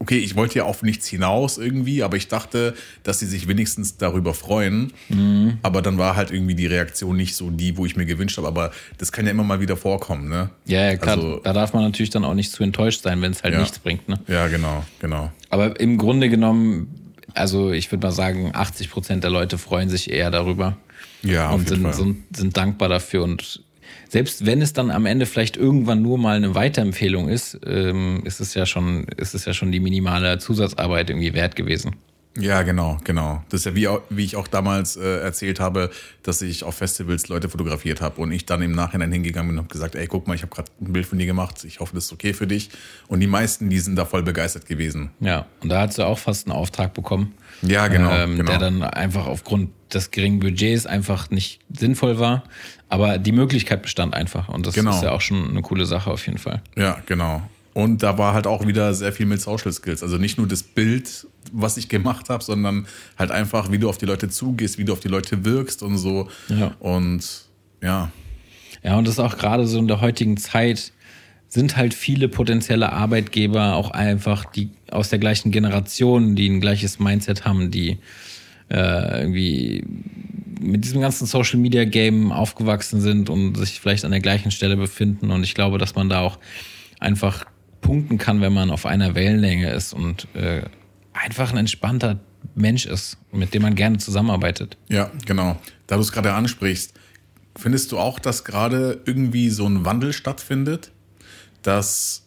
okay, ich wollte ja auf nichts hinaus irgendwie, aber ich dachte, dass sie sich wenigstens darüber freuen. Mhm. Aber dann war halt irgendwie die Reaktion nicht so die, wo ich mir gewünscht habe. Aber das kann ja immer mal wieder vorkommen, ne? Ja, ja klar. Also, da darf man natürlich dann auch nicht zu enttäuscht sein, wenn es halt ja. nichts bringt, ne? Ja, genau, genau. Aber im Grunde genommen, also ich würde mal sagen, 80 Prozent der Leute freuen sich eher darüber. Ja, und sind, sind, sind dankbar dafür und selbst wenn es dann am Ende vielleicht irgendwann nur mal eine Weiterempfehlung ist, ähm, ist es ja schon, ist es ja schon die minimale Zusatzarbeit irgendwie wert gewesen. Ja, genau, genau. Das ist ja wie, wie ich auch damals äh, erzählt habe, dass ich auf Festivals Leute fotografiert habe und ich dann im Nachhinein hingegangen bin und habe gesagt, ey, guck mal, ich habe gerade ein Bild von dir gemacht, ich hoffe, das ist okay für dich. Und die meisten, die sind da voll begeistert gewesen. Ja, und da hast du auch fast einen Auftrag bekommen. Ja, genau, ähm, genau. Der dann einfach aufgrund des geringen Budgets einfach nicht sinnvoll war. Aber die Möglichkeit bestand einfach. Und das genau. ist ja auch schon eine coole Sache auf jeden Fall. Ja, genau. Und da war halt auch wieder sehr viel mit Social Skills. Also nicht nur das Bild, was ich gemacht habe, sondern halt einfach, wie du auf die Leute zugehst, wie du auf die Leute wirkst und so. Ja. Und ja. Ja, und das ist auch gerade so in der heutigen Zeit sind halt viele potenzielle Arbeitgeber auch einfach die aus der gleichen Generation, die ein gleiches Mindset haben, die äh, irgendwie mit diesem ganzen Social Media Game aufgewachsen sind und sich vielleicht an der gleichen Stelle befinden. Und ich glaube, dass man da auch einfach punkten kann, wenn man auf einer Wellenlänge ist und äh, einfach ein entspannter Mensch ist, mit dem man gerne zusammenarbeitet. Ja, genau. Da du es gerade ansprichst, findest du auch, dass gerade irgendwie so ein Wandel stattfindet, dass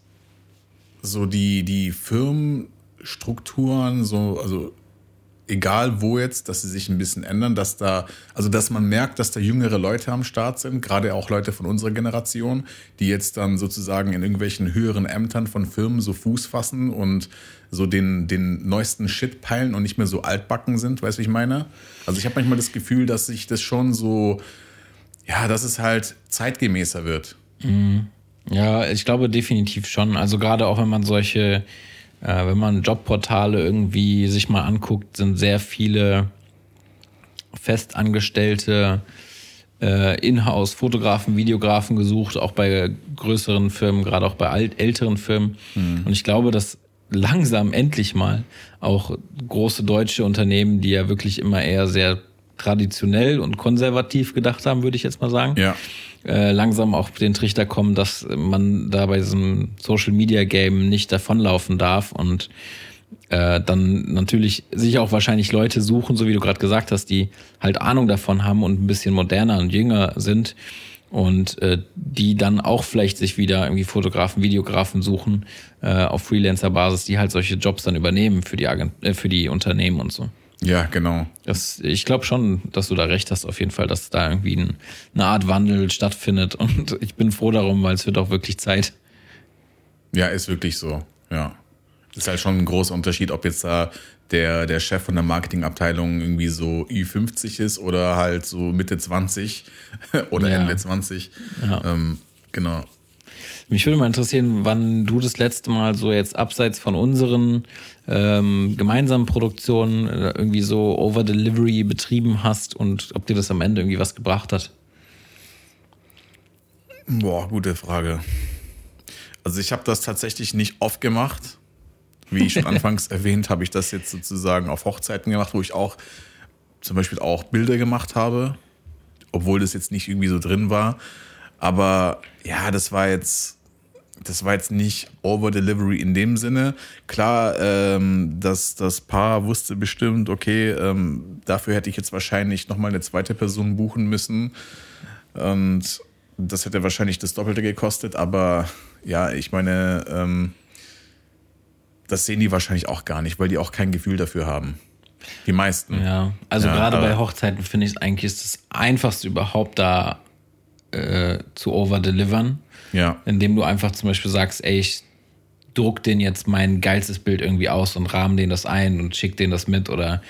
so die, die Firmenstrukturen, so, also egal wo jetzt, dass sie sich ein bisschen ändern, dass da, also dass man merkt, dass da jüngere Leute am Start sind, gerade auch Leute von unserer Generation, die jetzt dann sozusagen in irgendwelchen höheren Ämtern von Firmen so Fuß fassen und so den, den neuesten Shit peilen und nicht mehr so altbacken sind, weißt du, ich meine? Also ich habe manchmal das Gefühl, dass sich das schon so, ja, dass es halt zeitgemäßer wird. Mhm. Ja, ich glaube definitiv schon. Also gerade auch wenn man solche äh, wenn man Jobportale irgendwie sich mal anguckt, sind sehr viele festangestellte äh, Inhouse-Fotografen, Videografen gesucht, auch bei größeren Firmen, gerade auch bei alt, älteren Firmen. Mhm. Und ich glaube, dass langsam endlich mal auch große deutsche Unternehmen, die ja wirklich immer eher sehr traditionell und konservativ gedacht haben, würde ich jetzt mal sagen, ja äh, langsam auch den Trichter kommen, dass man da bei diesem Social Media Game nicht davonlaufen darf und äh, dann natürlich sich auch wahrscheinlich Leute suchen, so wie du gerade gesagt hast, die halt Ahnung davon haben und ein bisschen moderner und jünger sind und äh, die dann auch vielleicht sich wieder irgendwie Fotografen, Videografen suchen äh, auf Freelancer-Basis, die halt solche Jobs dann übernehmen für die Agent äh, für die Unternehmen und so. Ja, genau. Das, ich glaube schon, dass du da recht hast, auf jeden Fall, dass da irgendwie ein, eine Art Wandel stattfindet. Und ich bin froh darum, weil es wird auch wirklich Zeit. Ja, ist wirklich so, ja. Ist halt schon ein großer Unterschied, ob jetzt da der, der Chef von der Marketingabteilung irgendwie so Ü50 ist oder halt so Mitte 20 oder Ja. Ende 20. Ja. Ähm, genau. Mich würde mal interessieren, wann du das letzte Mal so jetzt abseits von unseren ähm, gemeinsamen Produktionen äh, irgendwie so Over-Delivery betrieben hast und ob dir das am Ende irgendwie was gebracht hat. Boah, gute Frage. Also ich habe das tatsächlich nicht oft gemacht. Wie ich schon anfangs erwähnt, habe ich das jetzt sozusagen auf Hochzeiten gemacht, wo ich auch zum Beispiel auch Bilder gemacht habe, obwohl das jetzt nicht irgendwie so drin war. Aber ja, das war jetzt, das war jetzt nicht Over-Delivery in dem Sinne. Klar, ähm, dass das Paar wusste bestimmt, okay, ähm, dafür hätte ich jetzt wahrscheinlich nochmal eine zweite Person buchen müssen. Und das hätte wahrscheinlich das Doppelte gekostet, aber ja, ich meine, ähm, das sehen die wahrscheinlich auch gar nicht, weil die auch kein Gefühl dafür haben. Die meisten. Ja, also Ja, gerade bei Hochzeiten finde ich es eigentlich ist das einfachste überhaupt da äh, zu overdelivern, Ja, indem du einfach zum Beispiel sagst, ey, ich druck den jetzt mein geilstes Bild irgendwie aus und rahmen den das ein und schick den das mit oder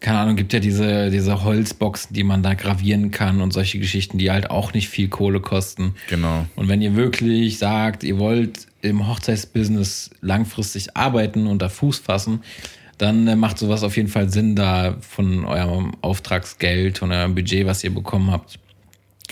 keine Ahnung, gibt ja diese, diese Holzboxen, die man da gravieren kann und solche Geschichten, die halt auch nicht viel Kohle kosten. genau. Und wenn ihr wirklich sagt, ihr wollt im Hochzeitsbusiness langfristig arbeiten und da Fuß fassen, dann äh, macht sowas auf jeden Fall Sinn, da von eurem Auftragsgeld, von eurem Budget, was ihr bekommen habt,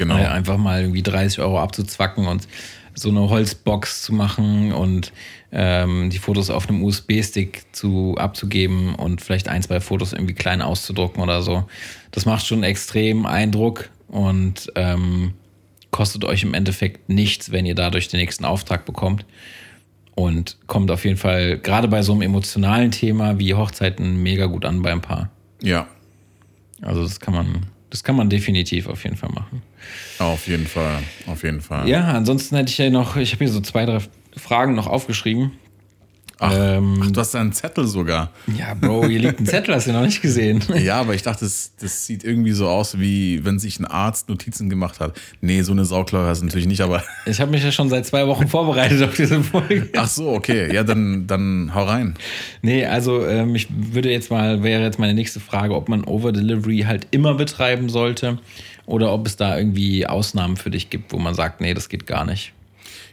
Genau. äh, einfach mal irgendwie 30 Euro abzuzwacken und so eine Holzbox zu machen und ähm, die Fotos auf einem USB-Stick zu abzugeben und vielleicht ein, zwei Fotos irgendwie klein auszudrucken oder so. Das macht schon extrem Eindruck und ähm, kostet euch im Endeffekt nichts, wenn ihr dadurch den nächsten Auftrag bekommt. Und kommt auf jeden Fall gerade bei so einem emotionalen Thema wie Hochzeiten mega gut an beim Paar. Ja, Also das kann man, das kann man definitiv auf jeden Fall machen. Auf jeden Fall. Auf jeden Fall. Ja, ansonsten hätte ich ja noch, ich habe hier so zwei, drei Fragen noch aufgeschrieben. Ach, Ähm, ach, du hast da einen Zettel sogar. Ja, Bro, hier liegt ein Zettel, hast du noch nicht gesehen. Ja, aber ich dachte, das, das sieht irgendwie so aus, wie wenn sich ein Arzt Notizen gemacht hat. Nee, so eine Sauklaue hast du natürlich nicht, aber. Ich habe mich ja schon seit zwei Wochen vorbereitet auf diese Folge. Ach so, okay. Ja, dann, dann hau rein. Nee, also ähm, ich würde jetzt mal, wäre jetzt meine nächste Frage, ob man Over-Delivery halt immer betreiben sollte oder ob es da irgendwie Ausnahmen für dich gibt, wo man sagt, nee, das geht gar nicht.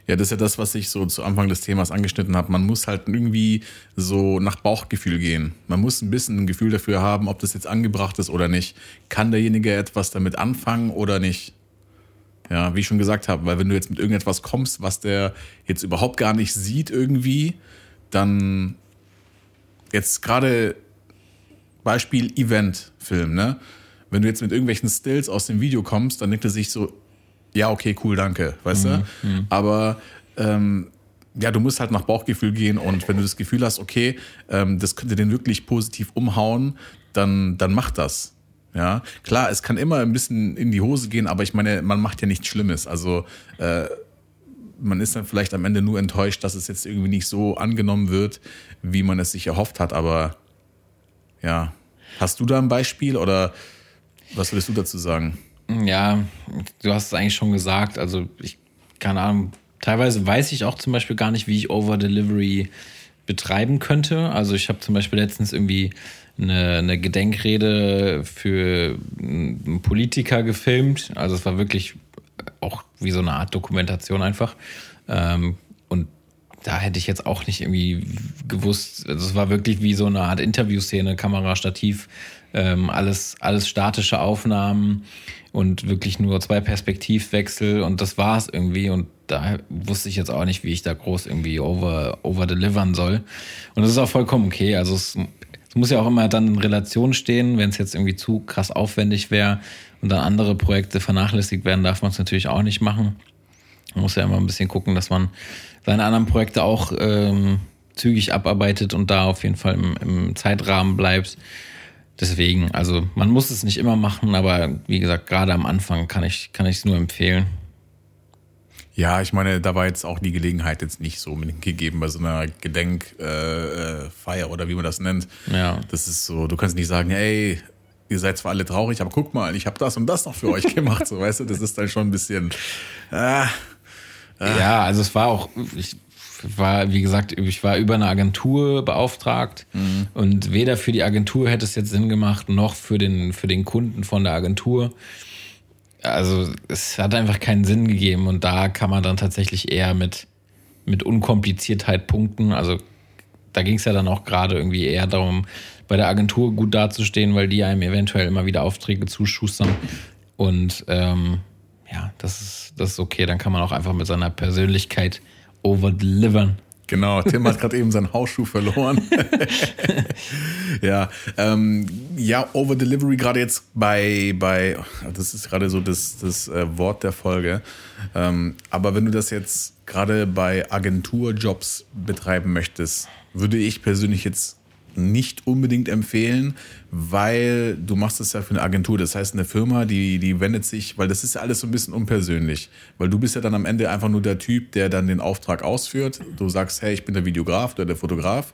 Ja, das ist ja das, was ich so zu Anfang des Themas angeschnitten habe. Man muss halt irgendwie so nach Bauchgefühl gehen. Man muss ein bisschen ein Gefühl dafür haben, ob das jetzt angebracht ist oder nicht. Kann derjenige etwas damit anfangen oder nicht? Ja, wie ich schon gesagt habe, weil wenn du jetzt mit irgendetwas kommst, was der jetzt überhaupt gar nicht sieht irgendwie, dann jetzt gerade Beispiel Event-Film, ne? Wenn du jetzt mit irgendwelchen Stills aus dem Video kommst, dann denkt er sich so, ja, okay, cool, danke, weißt du? Aber ähm, ja, du musst halt nach Bauchgefühl gehen und wenn du das Gefühl hast, okay, ähm, das könnte den wirklich positiv umhauen, dann, dann mach das. Ja, klar, es kann immer ein bisschen in die Hose gehen, aber ich meine, man macht ja nichts Schlimmes. Also äh, man ist dann vielleicht am Ende nur enttäuscht, dass es jetzt irgendwie nicht so angenommen wird, wie man es sich erhofft hat. Aber ja, hast du da ein Beispiel oder was würdest du dazu sagen? Ja, du hast es eigentlich schon gesagt. Also ich, keine Ahnung, teilweise weiß ich auch zum Beispiel gar nicht, wie ich Over-Delivery betreiben könnte. Also ich habe zum Beispiel letztens irgendwie eine, eine Gedenkrede für einen Politiker gefilmt. Also es war wirklich auch wie so eine Art Dokumentation einfach. Ähm, und da hätte ich jetzt auch nicht irgendwie gewusst, also es war wirklich wie so eine Art Interviewszene, Kamera, Stativ, ähm, alles, alles statische Aufnahmen und wirklich nur zwei Perspektivwechsel und das war es irgendwie und da wusste ich jetzt auch nicht, wie ich da groß irgendwie over, over delivern soll. Und das ist auch vollkommen okay. Also es, es muss ja auch immer dann in Relation stehen, wenn es jetzt irgendwie zu krass aufwendig wäre und dann andere Projekte vernachlässigt werden, darf man es natürlich auch nicht machen. Man muss ja immer ein bisschen gucken, dass man seine anderen Projekte auch ähm, zügig abarbeitet und da auf jeden Fall im, im Zeitrahmen bleibt. Deswegen, also man muss es nicht immer machen, aber wie gesagt, gerade am Anfang kann ich kann ich es nur empfehlen. Ja, ich meine, da war jetzt auch die Gelegenheit jetzt nicht so gegeben bei so einer Gedenkfeier äh, Feier oder wie man das nennt. Ja. Das ist so, du kannst nicht sagen, ey, ihr seid zwar alle traurig, aber guck mal, ich habe das und das noch für euch gemacht. So, weißt du, das ist dann schon ein bisschen. Äh, Ja, also es war auch, ich war, wie gesagt, ich war über eine Agentur beauftragt mhm. und weder für die Agentur hätte es jetzt Sinn gemacht, noch für den, für den Kunden von der Agentur. Also es hat einfach keinen Sinn gegeben und da kann man dann tatsächlich eher mit, mit Unkompliziertheit punkten. Also da ging es ja dann auch gerade irgendwie eher darum, bei der Agentur gut dazustehen, weil die einem eventuell immer wieder Aufträge zuschustern. Und ähm, ja, das ist, das ist okay. Dann kann man auch einfach mit seiner Persönlichkeit overdelivern. Genau, Tim hat gerade eben seinen Hausschuh verloren. ja, ähm, ja, Overdelivery gerade jetzt bei, bei, das ist gerade so das, das äh, Wort der Folge. Ähm, aber wenn du das jetzt gerade bei Agenturjobs betreiben möchtest, würde ich persönlich jetzt nicht unbedingt empfehlen, weil du machst es ja für eine Agentur. Das heißt, eine Firma, die, die wendet sich, weil das ist ja alles so ein bisschen unpersönlich. Weil du bist ja dann am Ende einfach nur der Typ, der dann den Auftrag ausführt. Du sagst, hey, ich bin der Videograf oder der Fotograf.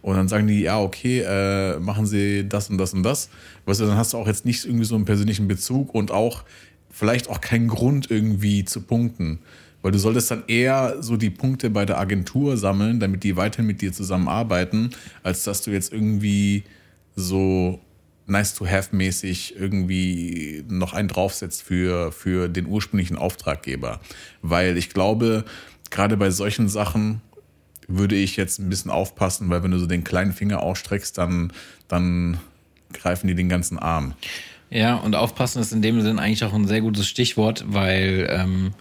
Und dann sagen die, ja, okay, äh, machen Sie das und das und das. Weißt du, dann hast du auch jetzt nicht irgendwie so einen persönlichen Bezug und auch vielleicht auch keinen Grund irgendwie zu punkten. Weil du solltest dann eher so die Punkte bei der Agentur sammeln, damit die weiterhin mit dir zusammenarbeiten, als dass du jetzt irgendwie so nice to have mäßig irgendwie noch einen draufsetzt für, für den ursprünglichen Auftraggeber. Weil ich glaube, gerade bei solchen Sachen würde ich jetzt ein bisschen aufpassen, weil wenn du so den kleinen Finger ausstreckst, dann, dann greifen die den ganzen Arm. Ja, und aufpassen ist in dem Sinn eigentlich auch ein sehr gutes Stichwort, weil ähm,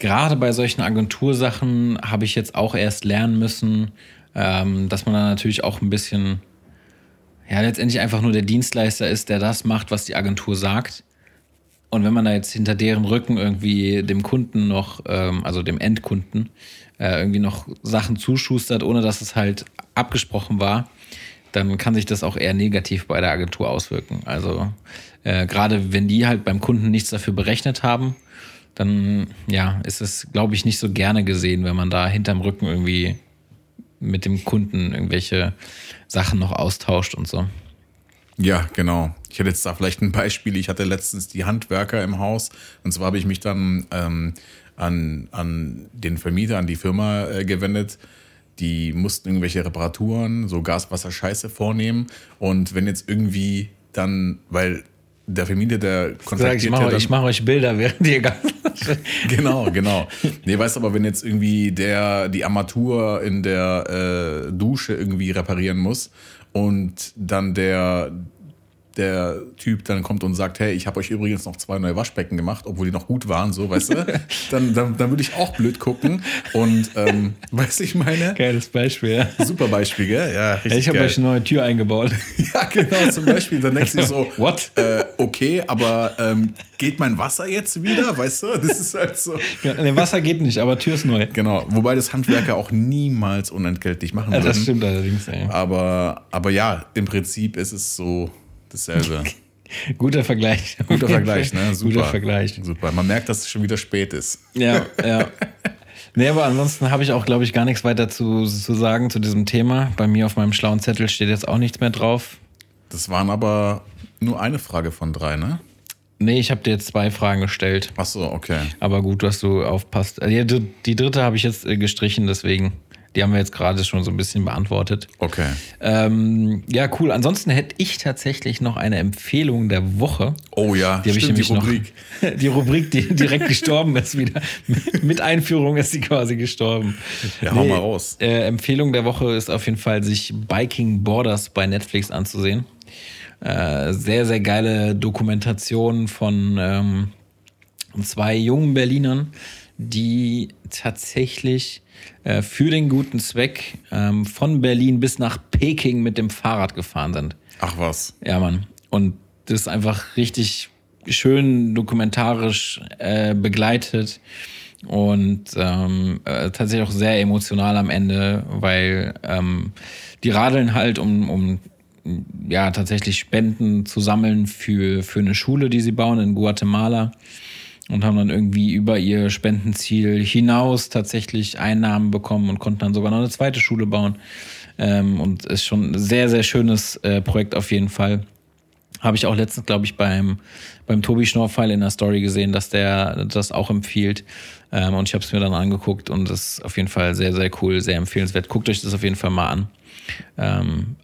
gerade bei solchen Agentursachen habe ich jetzt auch erst lernen müssen, ähm, dass man dann natürlich auch ein bisschen, ja, letztendlich einfach nur der Dienstleister ist, der das macht, was die Agentur sagt. Und wenn man da jetzt hinter deren Rücken irgendwie dem Kunden noch, ähm, also dem Endkunden, äh, irgendwie noch Sachen zuschustert, ohne dass es halt abgesprochen war, dann kann sich das auch eher negativ bei der Agentur auswirken. Also äh, gerade wenn die halt beim Kunden nichts dafür berechnet haben, dann ja, ist es, glaube ich, nicht so gerne gesehen, wenn man da hinterm Rücken irgendwie mit dem Kunden irgendwelche Sachen noch austauscht und so. Ja, genau. Ich hätte jetzt da vielleicht ein Beispiel. Ich hatte letztens die Handwerker im Haus und zwar habe ich mich dann ähm, an, an den Vermieter, an die Firma äh, gewendet. Die mussten irgendwelche Reparaturen, so Gas, Wasser, Scheiße vornehmen. Und wenn jetzt irgendwie dann, weil der Vermieter, der kontaktiert ich mache, ja mach euch Bilder, während ihr ganz Genau, genau. Nee, weißt aber wenn jetzt irgendwie der die Armatur in der äh, Dusche irgendwie reparieren muss und dann der der Typ dann kommt und sagt, hey, ich habe euch übrigens noch zwei neue Waschbecken gemacht, obwohl die noch gut waren, so, weißt du, dann, dann, dann würde ich auch blöd gucken und, ähm, weißt du, ich meine? Geiles Beispiel, ja. Super Beispiel, gell? Ja, richtig Ich habe euch eine neue Tür eingebaut. ja, genau, zum Beispiel. Dann denkst du so, what? Äh, okay, aber ähm, geht mein Wasser jetzt wieder, weißt du? Das ist halt so. Ja, nee, Wasser geht nicht, aber Tür ist neu. Genau, wobei das Handwerker auch niemals unentgeltlich machen würden. Ja, das stimmt allerdings, ey. Aber, aber ja, im Prinzip ist es so dasselbe. Guter Vergleich. Guter Vergleich, ne? Super. Guter Vergleich. Super. Man merkt, dass es schon wieder spät ist. Ja, ja. Nee, aber ansonsten habe ich auch, glaube ich, gar nichts weiter zu, zu sagen zu diesem Thema. Bei mir auf meinem schlauen Zettel steht jetzt auch nichts mehr drauf. Das waren aber nur eine Frage von drei, ne? Nee, ich habe dir jetzt zwei Fragen gestellt. Ach so, okay. Aber gut, dass du aufpasst. Also, die dritte habe ich jetzt äh, gestrichen, deswegen. Die haben wir jetzt gerade schon so ein bisschen beantwortet. Okay. Ähm, ja, cool. Ansonsten hätte ich tatsächlich noch eine Empfehlung der Woche. Oh ja, die habe ich nämlich die Rubrik. Noch, die Rubrik, die direkt gestorben ist wieder. Mit Einführung ist sie quasi gestorben. Ja, hau nee, mal raus. Äh, Empfehlung der Woche ist auf jeden Fall, sich Biking Borders bei Netflix anzusehen. Äh, sehr, sehr geile Dokumentation von ähm, zwei jungen Berlinern, die tatsächlich äh, für den guten Zweck ähm, von Berlin bis nach Peking mit dem Fahrrad gefahren sind. Ach was. Ja, Mann. Und das ist einfach richtig schön dokumentarisch äh, begleitet und ähm, äh, tatsächlich auch sehr emotional am Ende, weil ähm, die radeln halt, um, um ja tatsächlich Spenden zu sammeln für, für eine Schule, die sie bauen in Guatemala und haben dann irgendwie über ihr Spendenziel hinaus tatsächlich Einnahmen bekommen und konnten dann sogar noch eine zweite Schule bauen. Ähm, und ist schon ein sehr, sehr schönes äh, Projekt auf jeden Fall. Habe ich auch letztens, glaube ich, beim, beim Tobi Schnorfeil in der Story gesehen, dass der das auch empfiehlt. Ähm, und ich habe es mir dann angeguckt und das ist auf jeden Fall sehr, sehr cool, sehr empfehlenswert. Guckt euch das auf jeden Fall mal an. Ähm,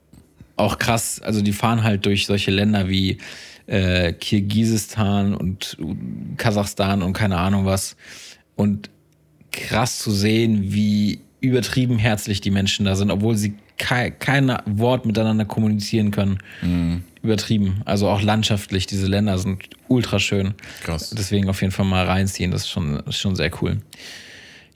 auch krass, also die fahren halt durch solche Länder wie äh, Kirgisistan und Kasachstan und keine Ahnung was. Und krass zu sehen, wie übertrieben herzlich die Menschen da sind, obwohl sie kei kein Wort miteinander kommunizieren können. Mhm. Übertrieben. Also auch landschaftlich, diese Länder sind ultra schön. Krass. Deswegen auf jeden Fall mal reinziehen, das ist schon, ist schon sehr cool.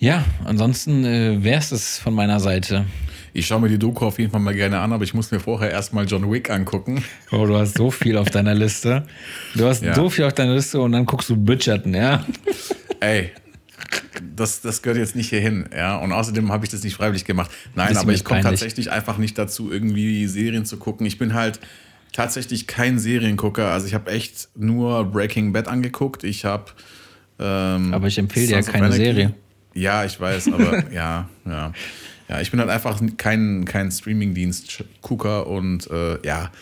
Ja, ansonsten äh, wäre es von meiner Seite. Ich schaue mir die Doku auf jeden Fall mal gerne an, aber ich muss mir vorher erstmal John Wick angucken. Oh, du hast so viel auf deiner Liste. Du hast ja. so viel auf deiner Liste und dann guckst du Bridgerton, ja? Ey, das, das gehört jetzt nicht hierhin, ja. Und außerdem habe ich das nicht freiwillig gemacht. Nein, aber ich komme tatsächlich einfach nicht dazu, irgendwie Serien zu gucken. Ich bin halt tatsächlich kein Seriengucker. Also ich habe echt nur Breaking Bad angeguckt. Ich habe. Ähm, aber ich empfehle dir ja keine Serie. Ja, ich weiß, aber ja, ja. Ja, ich bin halt einfach kein, kein Streaming-Dienst-Gucker und äh, ja.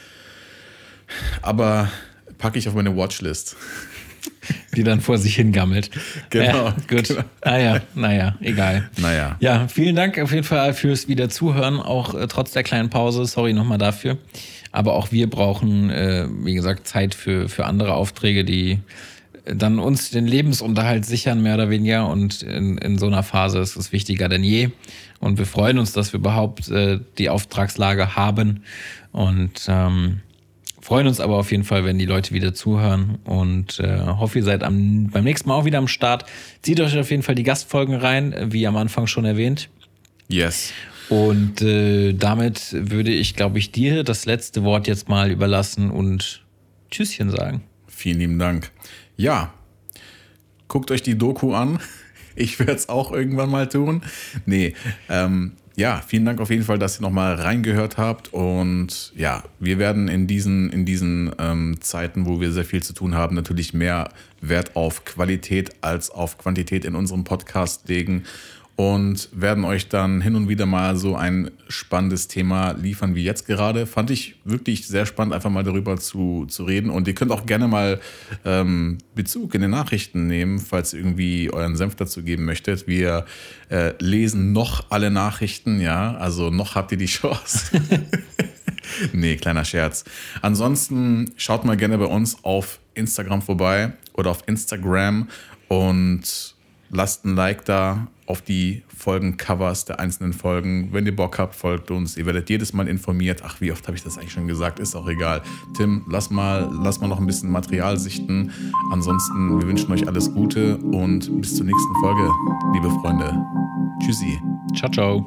Aber packe ich auf meine Watchlist. Die dann vor sich hingammelt. Genau. Ja, gut. Genau. Ah ja, naja, egal. Naja. Ja, vielen Dank auf jeden Fall fürs wieder Zuhören, auch äh, trotz der kleinen Pause. Sorry nochmal dafür. Aber auch wir brauchen, äh, wie gesagt, Zeit für, für andere Aufträge, die dann uns den Lebensunterhalt sichern, mehr oder weniger. Und in, in so einer Phase ist es wichtiger denn je. Und wir freuen uns, dass wir überhaupt äh, die Auftragslage haben. Und ähm, freuen uns aber auf jeden Fall, wenn die Leute wieder zuhören. Und äh, hoffe, ihr seid am, beim nächsten Mal auch wieder am Start. Zieht euch auf jeden Fall die Gastfolgen rein, wie am Anfang schon erwähnt. Yes. Und äh, damit würde ich, glaube ich, dir das letzte Wort jetzt mal überlassen und Tschüsschen sagen. Vielen lieben Dank. Ja, guckt euch die Doku an. Ich werde es auch irgendwann mal tun. Nee, ähm, ja, vielen Dank auf jeden Fall, dass ihr nochmal reingehört habt. Und ja, wir werden in diesen, in diesen ähm, Zeiten, wo wir sehr viel zu tun haben, natürlich mehr Wert auf Qualität als auf Quantität in unserem Podcast legen und werden euch dann hin und wieder mal so ein spannendes Thema liefern wie jetzt gerade. Fand ich wirklich sehr spannend, einfach mal darüber zu, zu reden. Und ihr könnt auch gerne mal ähm, Bezug in den Nachrichten nehmen, falls ihr irgendwie euren Senf dazu geben möchtet. Wir äh, lesen noch alle Nachrichten, ja, also noch habt ihr die Chance. nee, kleiner Scherz. Ansonsten schaut mal gerne bei uns auf Instagram vorbei oder auf Instagram und lasst ein Like da auf die Folgencovers der einzelnen Folgen. Wenn ihr Bock habt, folgt uns. Ihr werdet jedes Mal informiert. Ach, wie oft habe ich das eigentlich schon gesagt? Ist auch egal. Tim, lass mal, lass mal noch ein bisschen Material sichten. Ansonsten, wir wünschen euch alles Gute und bis zur nächsten Folge, liebe Freunde. Tschüssi. Ciao, ciao.